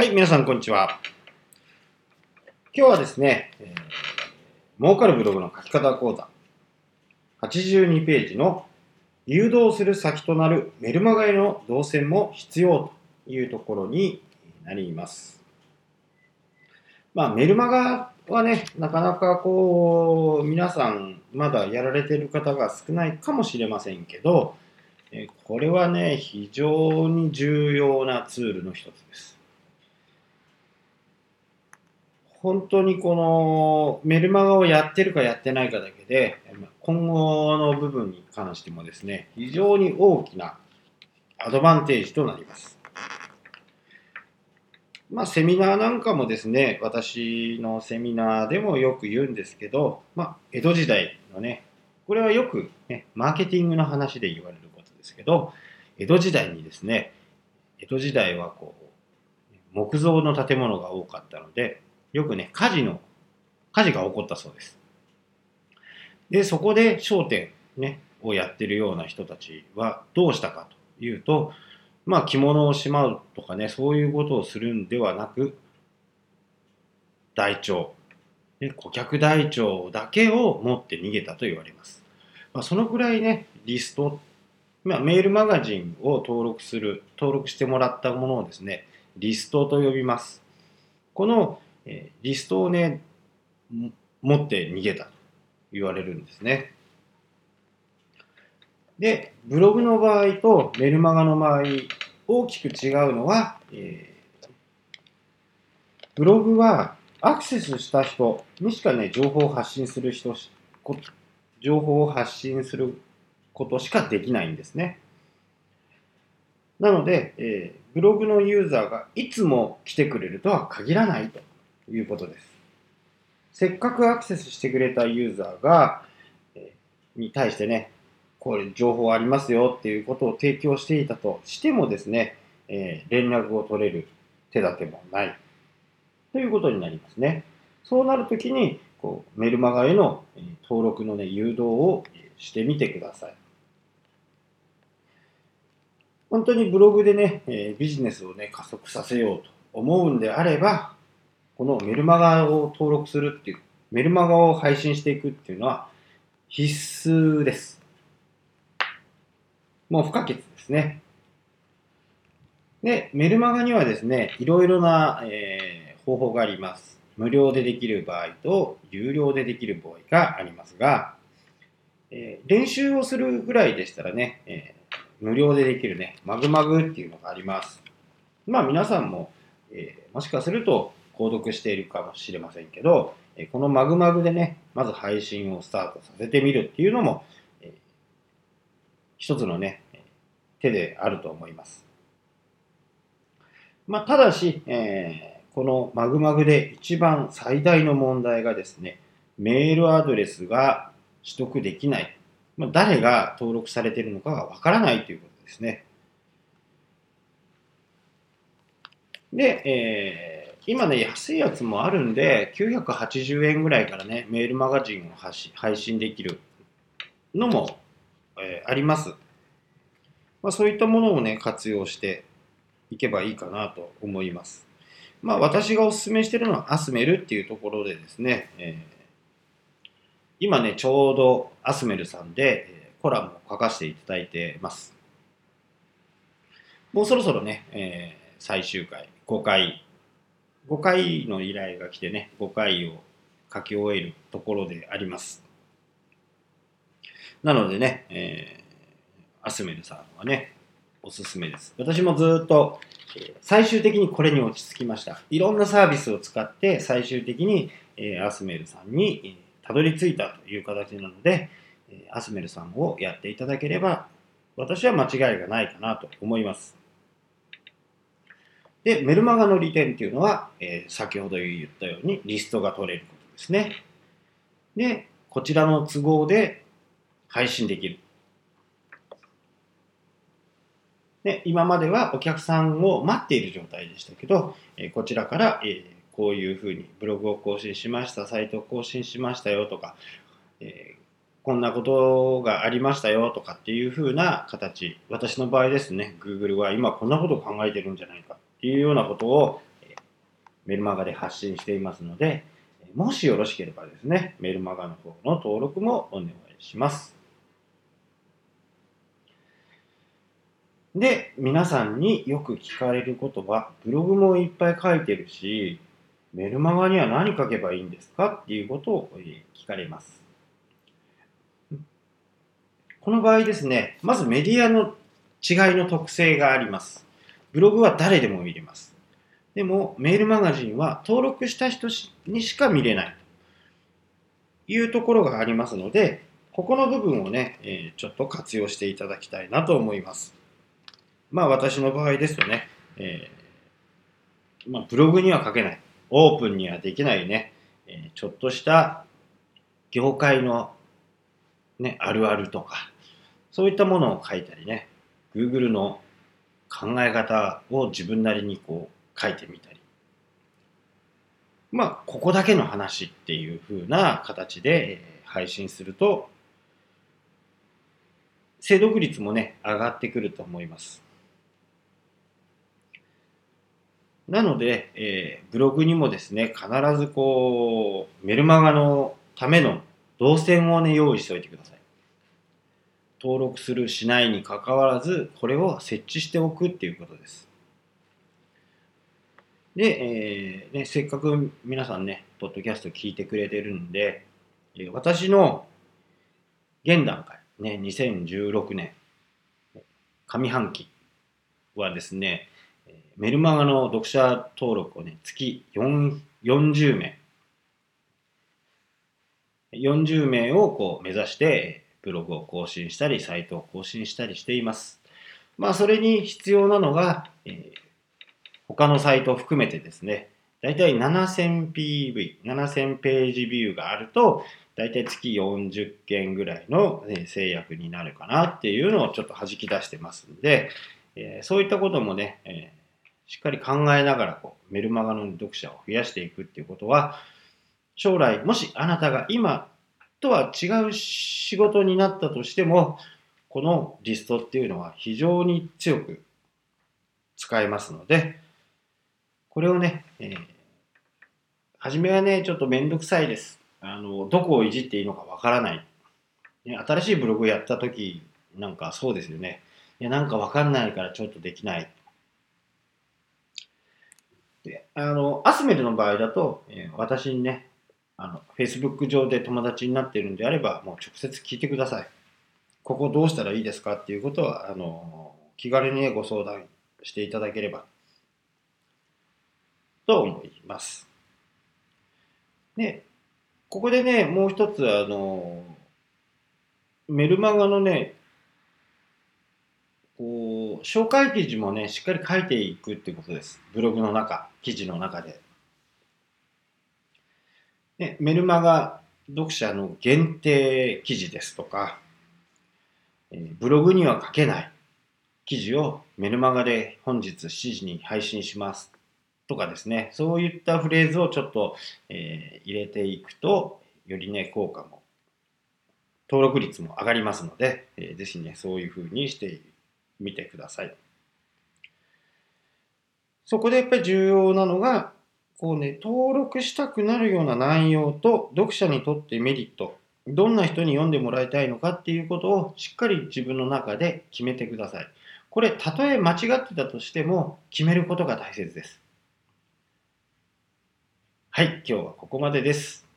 はい、皆さんこんにちは。今日はですね、えー、儲かるブログの書き方講座、82ページの誘導する先となるメルマガへの動線も必要というところになります。まあ、メルマガはね、なかなかこう、皆さんまだやられてる方が少ないかもしれませんけど、これはね、非常に重要なツールの一つです。本当にこのメルマガをやってるかやってないかだけで、今後の部分に関してもですね、非常に大きなアドバンテージとなります。まあ、セミナーなんかもですね、私のセミナーでもよく言うんですけど、まあ、江戸時代のね、これはよく、ね、マーケティングの話で言われることですけど、江戸時代にですね、江戸時代はこう、木造の建物が多かったので、よくね、火事の、火事が起こったそうです。で、そこで商店、ね、をやってるような人たちはどうしたかというと、まあ着物をしまうとかね、そういうことをするんではなく、台帳、ね、顧客台帳だけを持って逃げたと言われます。まあ、そのくらいね、リスト、まあ、メールマガジンを登録する、登録してもらったものをですね、リストと呼びます。このえリストをね、持って逃げたと言われるんですね。で、ブログの場合とメルマガの場合、大きく違うのは、えー、ブログはアクセスした人にしかね、情報を発信する人、情報を発信することしかできないんですね。なので、えー、ブログのユーザーがいつも来てくれるとは限らないということです。せっかくアクセスしてくれたユーザーが、に対してね、これ情報ありますよっていうことを提供していたとしてもですね、えー、連絡を取れる手立てもないということになりますね。そうなるときにこうメルマガへの登録の、ね、誘導をしてみてください。本当にブログでね、ビジネスをね、加速させようと思うんであれば、このメルマガを登録するっていう、メルマガを配信していくっていうのは必須です。もう不可欠ですね。で、メルマガにはですね、いろいろな、えー、方法があります。無料でできる場合と有料でできる場合がありますが、えー、練習をするぐらいでしたらね、えー、無料でできるね、マグマグっていうのがあります。まあ皆さんも、えー、もしかすると購読しているかもしれませんけど、このマグマグでね、まず配信をスタートさせてみるっていうのも、一つのね、手であると思います。まあ、ただし、えー、このマグマグで一番最大の問題がですね、メールアドレスが取得できない。まあ、誰が登録されているのかがわからないということですね。で、えー今ね、安いやつもあるんで、980円ぐらいからね、メールマガジンを配信できるのも、えー、あります。まあ、そういったものをね、活用していけばいいかなと思います。まあ、私がお勧めしてるのはアスメルっていうところでですね、えー、今ね、ちょうどアスメルさんで、コラムを書かせていただいてます。もうそろそろね、えー、最終回、5回5回の依頼が来てね、5回を書き終えるところであります。なのでね、えー、アスメルさんはね、おすすめです。私もずっと、え、最終的にこれに落ち着きました。いろんなサービスを使って最終的に、えー、アスメルさんに、え、たどり着いたという形なので、え、アスメルさんをやっていただければ、私は間違いがないかなと思います。で、メルマガの利点っていうのは、えー、先ほど言ったようにリストが取れることですね。で、こちらの都合で配信できる。で、今まではお客さんを待っている状態でしたけど、えー、こちらから、えー、こういうふうにブログを更新しました、サイトを更新しましたよとか、えー、こんなことがありましたよとかっていうふうな形、私の場合ですね、Google は今こんなことを考えてるんじゃないかいうようなことをメルマガで発信していますので、もしよろしければですね、メルマガの方の登録もお願いします。で、皆さんによく聞かれることは、ブログもいっぱい書いてるし、メルマガには何書けばいいんですかっていうことを聞かれます。この場合ですね、まずメディアの違いの特性があります。ブログは誰でも見れます。でも、メールマガジンは登録した人にしか見れないというところがありますので、ここの部分をね、え、ちょっと活用していただきたいなと思います。まあ私の場合ですとね、えー、まあ、ブログには書けない、オープンにはできないね、え、ちょっとした業界のね、あるあるとか、そういったものを書いたりね、Google の考え方を自分なりにこう書いてみたり。まあ、ここだけの話っていう風な形で配信すると、精読率もね、上がってくると思います。なので、えー、ブログにもですね、必ずこう、メルマガのための動線をね、用意しておいてください。登録するしないにかかわらず、これを設置しておくっていうことです。で、えーね、せっかく皆さんね、ポッドキャスト聞いてくれてるんで、私の現段階、ね、2016年上半期はですね、メルマガの読者登録をね、月40名、40名をこう目指してブログを更新したり、サイトを更新したりしています。まあ、それに必要なのが、えー、他のサイトを含めてですね、だいたい 7000PV、7000ページビューがあると、だいたい月40件ぐらいの制約になるかなっていうのをちょっと弾き出してますんで、えー、そういったこともね、えー、しっかり考えながらこうメルマガの読者を増やしていくっていうことは、将来、もしあなたが今とは違う仕事になったとしても、このリストっていうのは非常に強く使えますので、これをね、えー、初めはね、ちょっとめんどくさいです。あの、どこをいじっていいのかわからない。ね、新しいブログやった時なんかそうですよね。いや、なんかわかんないからちょっとできない。で、あの、アスメルの場合だと、えー、私にね、あの、Facebook 上で友達になっているんであれば、もう直接聞いてください。ここどうしたらいいですかっていうことは、あの、気軽に、ご相談していただければと思います。で、ここでね、もう一つ、あの、メルマガのね、こう、紹介記事もね、しっかり書いていくっていうことです。ブログの中、記事の中で。ね、メルマガ読者の限定記事ですとか、ブログには書けない記事をメルマガで本日7時に配信しますとかですね、そういったフレーズをちょっと、え、入れていくと、よりね、効果も、登録率も上がりますので、えー、ぜひね、そういう風にしてみてください。そこでやっぱり重要なのが、こうね、登録したくなるような内容と読者にとってメリット、どんな人に読んでもらいたいのかっていうことをしっかり自分の中で決めてください。これ、たとえ間違ってたとしても決めることが大切です。はい、今日はここまでです。